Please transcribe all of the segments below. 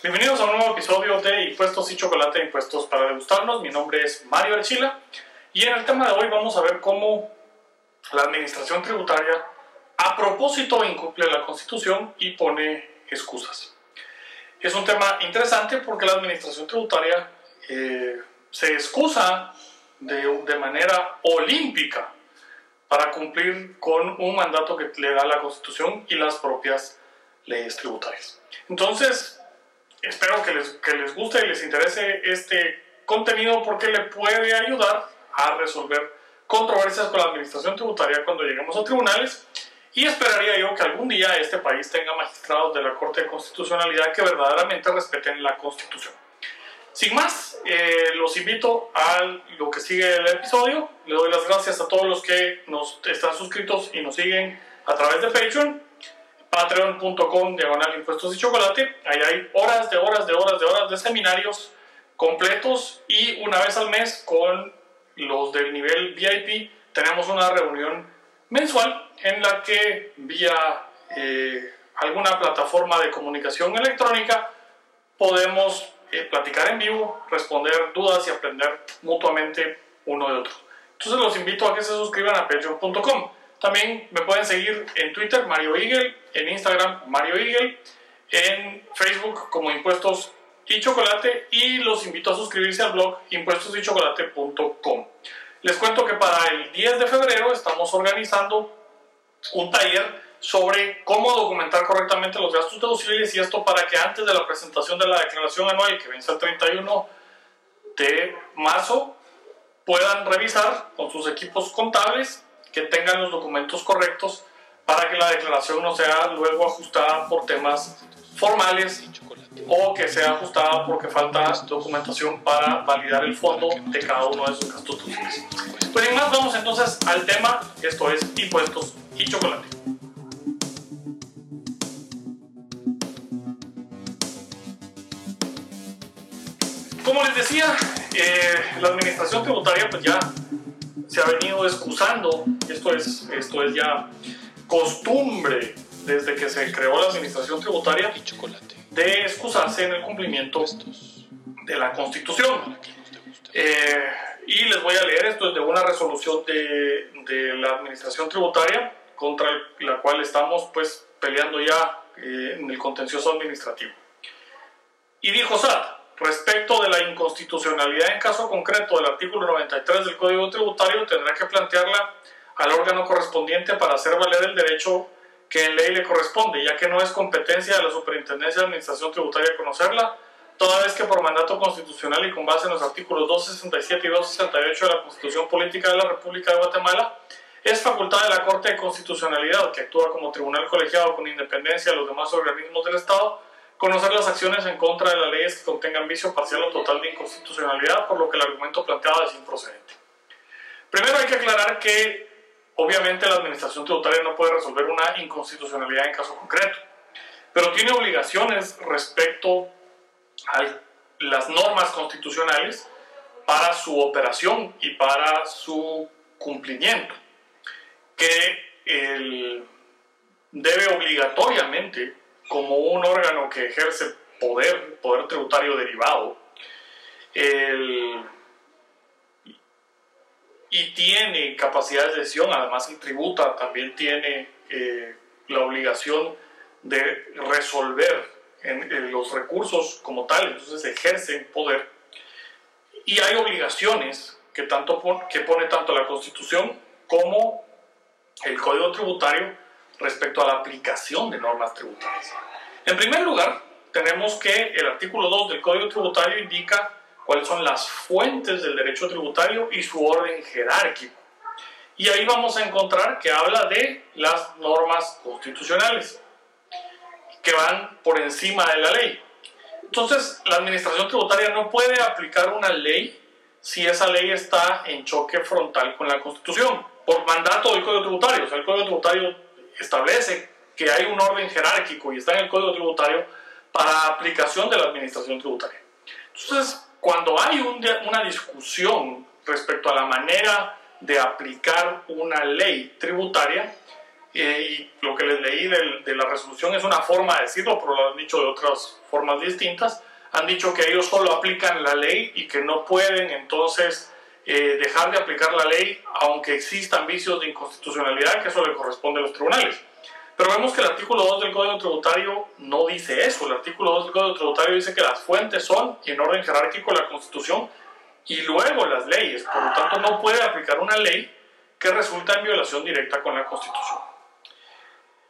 Bienvenidos a un nuevo episodio de Impuestos y Chocolate, Impuestos para degustarnos. Mi nombre es Mario Archila y en el tema de hoy vamos a ver cómo la administración tributaria a propósito incumple la Constitución y pone excusas. Es un tema interesante porque la administración tributaria eh, se excusa de, de manera olímpica para cumplir con un mandato que le da la Constitución y las propias leyes tributarias. Entonces, espero que les, que les guste y les interese este contenido porque le puede ayudar a resolver controversias con la administración tributaria cuando lleguemos a tribunales y esperaría yo que algún día este país tenga magistrados de la Corte de Constitucionalidad que verdaderamente respeten la Constitución. Sin más, eh, los invito a lo que sigue el episodio. Le doy las gracias a todos los que nos están suscritos y nos siguen a través de Patreon patreon.com diagonal impuestos y chocolate. Ahí hay horas de horas de horas de horas de seminarios completos y una vez al mes con los del nivel VIP tenemos una reunión mensual en la que vía eh, alguna plataforma de comunicación electrónica podemos eh, platicar en vivo, responder dudas y aprender mutuamente uno de otro. Entonces los invito a que se suscriban a patreon.com. También me pueden seguir en Twitter, Mario Eagle, en Instagram, Mario Eagle, en Facebook como Impuestos y Chocolate y los invito a suscribirse al blog impuestosychocolate.com. Les cuento que para el 10 de febrero estamos organizando un taller sobre cómo documentar correctamente los gastos deducibles y esto para que antes de la presentación de la declaración anual que vence el 31 de marzo puedan revisar con sus equipos contables que tengan los documentos correctos para que la declaración no sea luego ajustada por temas formales o que sea ajustada porque falta documentación para validar el fondo de cada uno de sus gastos totales. Pues sin más, vamos entonces al tema, esto es impuestos y chocolate. Como les decía, eh, la administración tributaria pues ya se ha venido excusando, esto es, esto es ya costumbre desde que se creó la administración tributaria, de excusarse en el cumplimiento de la Constitución. Eh, y les voy a leer esto es de una resolución de, de, la administración tributaria contra la cual estamos pues peleando ya eh, en el contencioso administrativo. Y dijo SAT, Respecto de la inconstitucionalidad en caso concreto del artículo 93 del Código Tributario, tendrá que plantearla al órgano correspondiente para hacer valer el derecho que en ley le corresponde, ya que no es competencia de la Superintendencia de Administración Tributaria conocerla, toda vez que por mandato constitucional y con base en los artículos 267 y 268 de la Constitución Política de la República de Guatemala, es facultad de la Corte de Constitucionalidad, que actúa como tribunal colegiado con independencia de los demás organismos del Estado, conocer las acciones en contra de las leyes que contengan vicio parcial o total de inconstitucionalidad, por lo que el argumento planteado es improcedente. Primero hay que aclarar que obviamente la administración tributaria no puede resolver una inconstitucionalidad en caso concreto, pero tiene obligaciones respecto a las normas constitucionales para su operación y para su cumplimiento, que debe obligatoriamente como un órgano que ejerce poder, poder tributario derivado, y tiene capacidad de decisión, además el tributa también tiene eh, la obligación de resolver en, los recursos como tal, entonces ejerce poder. Y hay obligaciones que, tanto que pone tanto la Constitución como el Código Tributario respecto a la aplicación de normas tributarias. En primer lugar, tenemos que el artículo 2 del Código Tributario indica cuáles son las fuentes del derecho tributario y su orden jerárquico. Y ahí vamos a encontrar que habla de las normas constitucionales, que van por encima de la ley. Entonces, la administración tributaria no puede aplicar una ley si esa ley está en choque frontal con la Constitución, por mandato del Código Tributario. O sea, el Código Tributario establece que hay un orden jerárquico y está en el Código Tributario para aplicación de la administración tributaria. Entonces, cuando hay una discusión respecto a la manera de aplicar una ley tributaria, y lo que les leí de, la resolución es una forma de decirlo, pero lo han dicho de otras formas distintas. Han dicho que ellos solo aplican la ley y que no pueden entonces eh, dejar de aplicar la ley aunque existan vicios de inconstitucionalidad, que eso le corresponde a los tribunales. Pero vemos que el artículo 2 del Código Tributario no dice eso. El artículo 2 del Código Tributario dice que las fuentes son, en orden jerárquico, la Constitución y luego las leyes. Por lo tanto, no puede aplicar una ley que resulta en violación directa con la Constitución.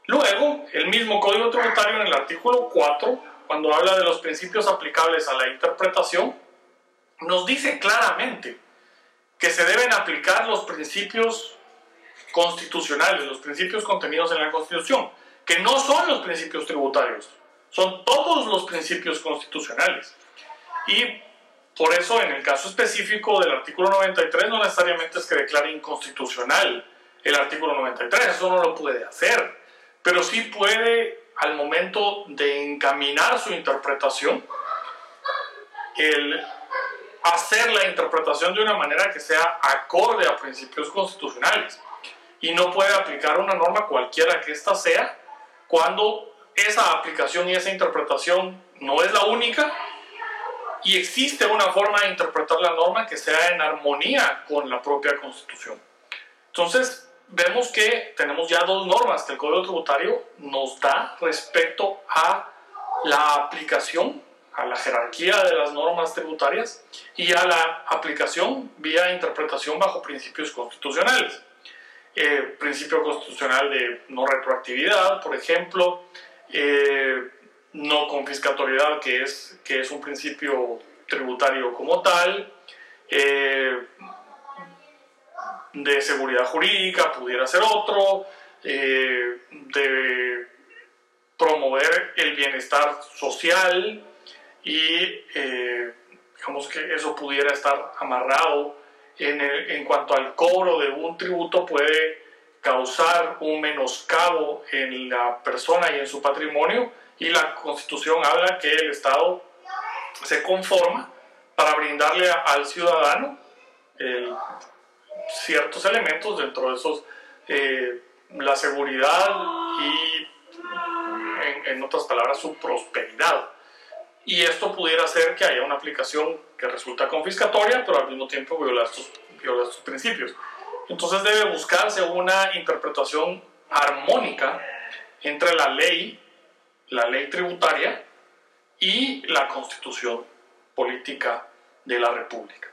Luego, el mismo Código Tributario en el artículo 4, cuando habla de los principios aplicables a la interpretación, nos dice claramente que se deben aplicar los principios constitucionales, los principios contenidos en la Constitución, que no son los principios tributarios, son todos los principios constitucionales. Y por eso, en el caso específico del artículo 93, no necesariamente es que declare inconstitucional el artículo 93, eso no lo puede hacer, pero sí puede, al momento de encaminar su interpretación, el hacer la interpretación de una manera que sea acorde a principios constitucionales y no puede aplicar una norma cualquiera que ésta sea cuando esa aplicación y esa interpretación no es la única y existe una forma de interpretar la norma que sea en armonía con la propia Constitución. Entonces, vemos que tenemos ya dos normas que el Código Tributario nos da respecto a la aplicación, a la jerarquía de las normas tributarias y a la aplicación vía interpretación bajo principios constitucionales. Eh, principio constitucional de no retroactividad, por ejemplo, eh, no confiscatoriedad, que es, que es un principio tributario como tal, eh, de seguridad jurídica pudiera ser otro, eh, de promover el bienestar social y digamos que eso pudiera estar amarrado en, en cuanto al cobro de un tributo puede causar un menoscabo en la persona y en su patrimonio y la constitución habla que el Estado se conforma para brindarle al ciudadano ciertos elementos dentro de esos, eh, la seguridad y, en, otras palabras, su prosperidad. Y esto pudiera hacer que haya una aplicación que resulta confiscatoria, pero al mismo tiempo viola estos, principios. Entonces debe buscarse una interpretación armónica entre la ley la ley tributaria y la constitución política de la República.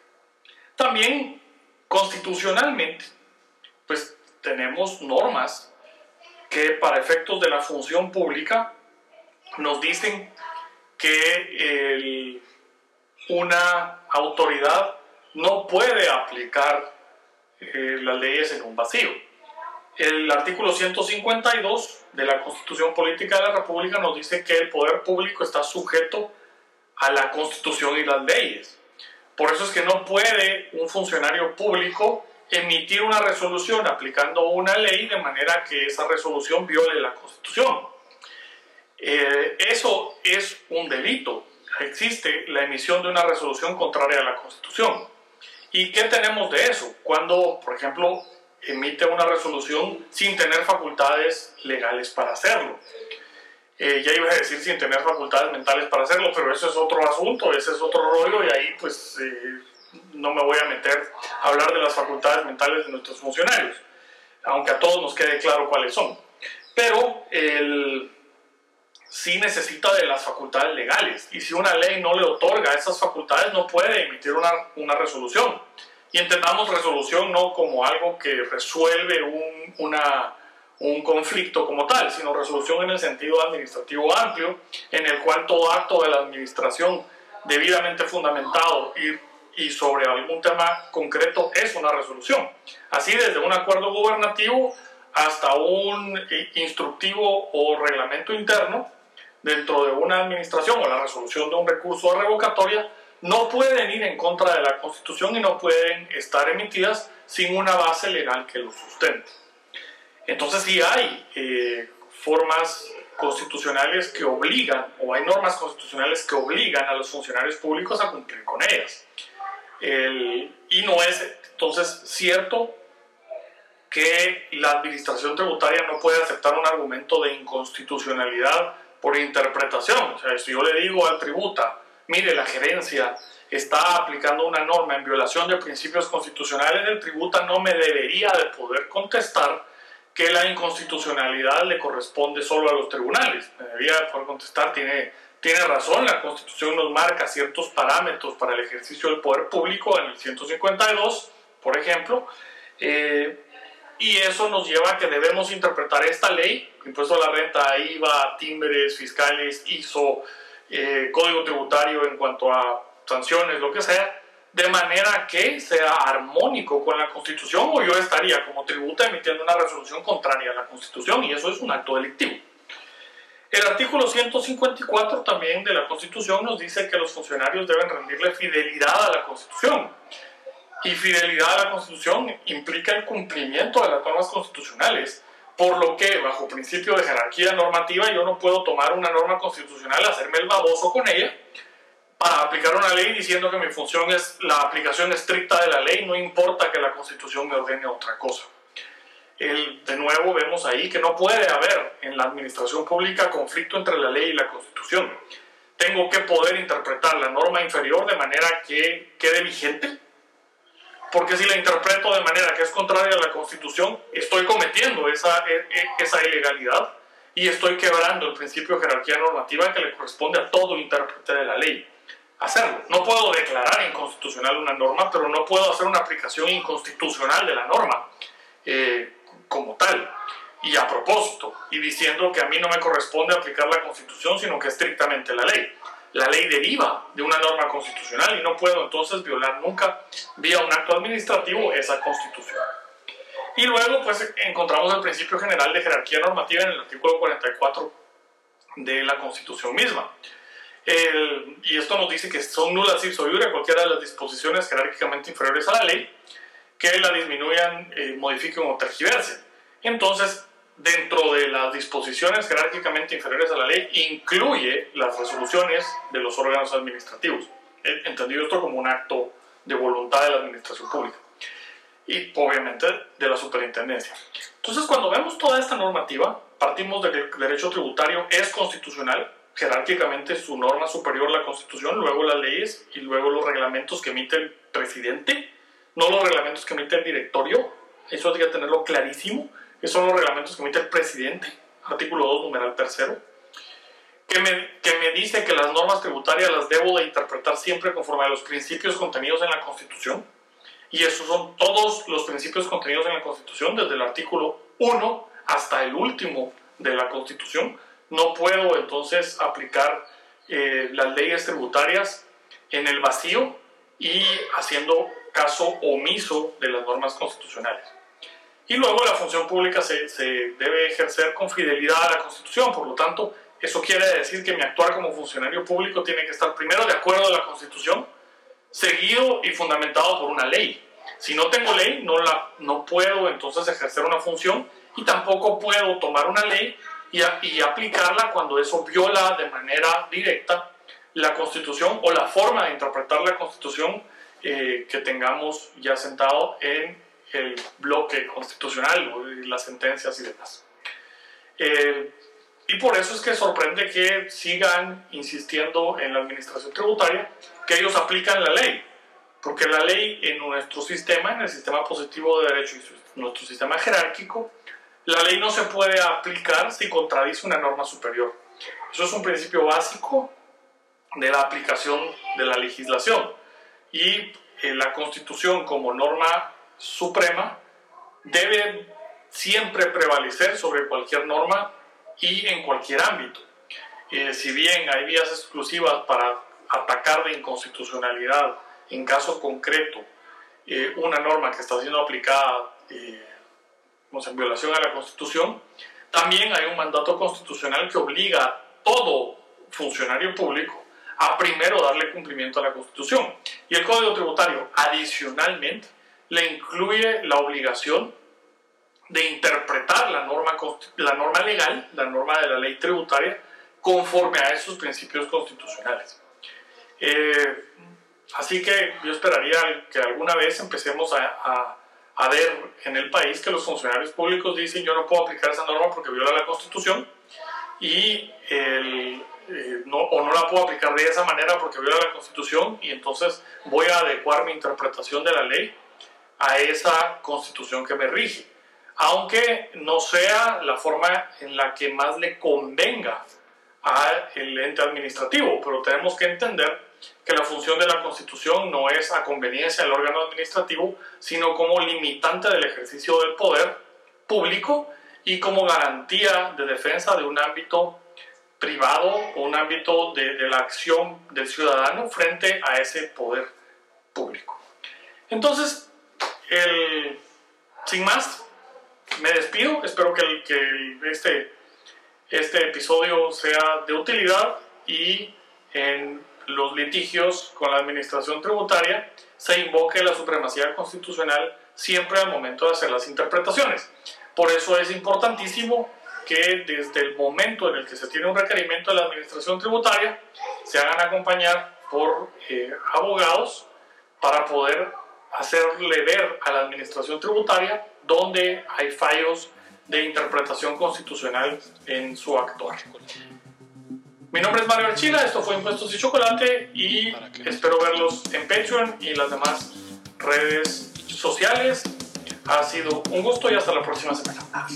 También constitucionalmente, pues tenemos normas que para efectos de la función pública nos dicen que una autoridad no puede aplicar eh, las leyes en un vacío. El artículo 152 de la Constitución Política de la República nos dice que el poder público está sujeto a la Constitución y las leyes. Por eso es que no puede un funcionario público emitir una resolución aplicando una ley de manera que esa resolución viole la Constitución. Eh, eso es un delito. Existe la emisión de una resolución contraria a la Constitución. ¿Y qué tenemos de eso? Cuando, por ejemplo, emite una resolución sin tener facultades legales para hacerlo. Eh, ya iba a decir sin tener facultades mentales para hacerlo, pero eso es otro asunto, ese es otro rollo y ahí pues eh, no me voy a meter a hablar de las facultades mentales de nuestros funcionarios, aunque a todos nos quede claro cuáles son. Pero el, sí necesita de las facultades legales y si una ley no le otorga esas facultades no puede emitir una, una resolución y entendamos resolución no como algo que resuelve un, una, un conflicto como tal, sino resolución en el sentido administrativo amplio, en el cual todo acto de la administración debidamente fundamentado y, y sobre algún tema concreto es una resolución. Así desde un acuerdo gubernativo hasta un instructivo o reglamento interno dentro de una administración o la resolución de un recurso de revocatoria no pueden ir en contra de la Constitución y no pueden estar emitidas sin una base legal que lo sustente. Entonces sí hay eh, formas constitucionales que obligan, o hay normas constitucionales que obligan a los funcionarios públicos a cumplir con ellas. y no es entonces cierto que la administración tributaria no puede aceptar un argumento de inconstitucionalidad por interpretación. O sea, si yo le digo al tributa, mire, la gerencia está aplicando una norma en violación de principios constitucionales, el tributa no me debería de poder contestar que la inconstitucionalidad le corresponde solo a los tribunales. Me debería poder contestar, tiene, tiene razón, la Constitución nos marca ciertos parámetros para el ejercicio del poder público en el 152, por ejemplo, eh, y eso nos lleva a que debemos interpretar esta ley, impuesto a la renta, IVA, timbres, fiscales, ISO, eh, código tributario en cuanto a sanciones, lo que sea, de manera que sea armónico con la Constitución o yo estaría como tributa emitiendo una resolución contraria a la Constitución y eso es un acto delictivo. El artículo 154 también de la Constitución nos dice que los funcionarios deben rendirle fidelidad a la Constitución. Y fidelidad a la Constitución implica el cumplimiento de las normas constitucionales, por lo que bajo principio de jerarquía normativa yo no puedo tomar una norma constitucional, hacerme el baboso con ella, para aplicar una ley diciendo que mi función es la aplicación estricta de la ley, no importa que la Constitución me ordene otra cosa. El, de nuevo vemos ahí que no puede haber en la administración pública conflicto entre la ley y la Constitución. Tengo que poder interpretar la norma inferior de manera que quede vigente, porque si la interpreto de manera que es contraria a la Constitución, estoy cometiendo esa, e, e, esa ilegalidad y estoy quebrando el principio de jerarquía normativa que le corresponde a todo intérprete de la ley hacerlo. No puedo declarar inconstitucional una norma, pero no puedo hacer una aplicación inconstitucional de la norma eh, como tal. Y a propósito, y diciendo que a mí no me corresponde aplicar la constitución, sino que estrictamente la ley. La ley deriva de una norma constitucional y no puedo entonces violar nunca vía un acto administrativo esa constitución. Y luego pues encontramos el principio general de jerarquía normativa en el artículo 44 de la constitución misma y esto nos dice que son nulas ipso iure cualquiera de las disposiciones jerárquicamente inferiores a la ley que la disminuyan, eh, modifiquen o tergiversen. Entonces, dentro de las disposiciones jerárquicamente inferiores a la ley, incluye las resoluciones de los órganos administrativos. Entendido esto como un acto de voluntad de la administración pública y obviamente de la superintendencia. Entonces, cuando vemos toda esta normativa, partimos de que el derecho tributario es constitucional, jerárquicamente su norma superior, la Constitución, luego las leyes y luego los reglamentos que emite el presidente, no los reglamentos que emite el directorio, eso hay que tenerlo clarísimo, esos son los reglamentos que emite el presidente, artículo 2, numeral tercero, que me, que me dice que las normas tributarias las debo de interpretar siempre conforme a los principios contenidos en la Constitución, y esos son todos los principios contenidos en la Constitución, desde el artículo 1 hasta el último de la Constitución, no puedo entonces aplicar eh, las leyes tributarias en el vacío y haciendo caso omiso de las normas constitucionales. Y luego la función pública se, se, debe ejercer con fidelidad a la Constitución, por lo tanto, eso quiere decir que mi actuar como funcionario público tiene que estar primero de acuerdo a la Constitución, seguido y fundamentado por una ley. Si no tengo ley, no, la, no puedo entonces ejercer una función y tampoco puedo tomar una ley y, aplicarla cuando eso viola de manera directa la Constitución o la forma de interpretar la Constitución eh, que tengamos ya sentado en el bloque constitucional, las sentencias y demás. Eh, y por eso es que sorprende que sigan insistiendo en la administración tributaria que ellos aplican la ley, porque la ley en nuestro sistema, en el sistema positivo de derecho y nuestro sistema jerárquico, la ley no se puede aplicar si contradice una norma superior. Eso es un principio básico de la aplicación de la legislación. Y eh, la Constitución como norma suprema debe siempre prevalecer sobre cualquier norma y en cualquier ámbito. Eh, si bien hay vías exclusivas para atacar de inconstitucionalidad en caso concreto eh, una norma que está siendo aplicada en violación a la Constitución, también hay un mandato constitucional que obliga a todo funcionario público a primero darle cumplimiento a la Constitución. Y el Código Tributario, adicionalmente, le incluye la obligación de interpretar la norma, la norma legal, la norma de la ley tributaria, conforme a esos principios constitucionales. Eh, así que yo esperaría que alguna vez empecemos a haber en el país que los funcionarios públicos dicen yo no puedo aplicar esa norma porque viola la Constitución y el, eh, no, o no la puedo aplicar de esa manera porque viola la Constitución y entonces voy a adecuar mi interpretación de la ley a esa Constitución que me rige, aunque no sea la forma en la que más le convenga al ente administrativo, pero tenemos que entender que la función de la Constitución no es a conveniencia del órgano administrativo, sino como limitante del ejercicio del poder público y como garantía de defensa de un ámbito privado o un ámbito de, la acción del ciudadano frente a ese poder público. Entonces, sin más, me despido. Espero que, que este, este episodio sea de utilidad y en los litigios con la administración tributaria se invoque la supremacía constitucional siempre al momento de hacer las interpretaciones. Por eso es importantísimo que desde el momento en el que se tiene un requerimiento de la administración tributaria se hagan acompañar por eh, abogados para poder hacerle ver a la administración tributaria donde hay fallos de interpretación constitucional en su actuar. Mi nombre es Mario Archila, esto fue Impuestos y Chocolate y espero verlos en Patreon y las demás redes sociales. Ha sido un gusto y hasta la próxima semana.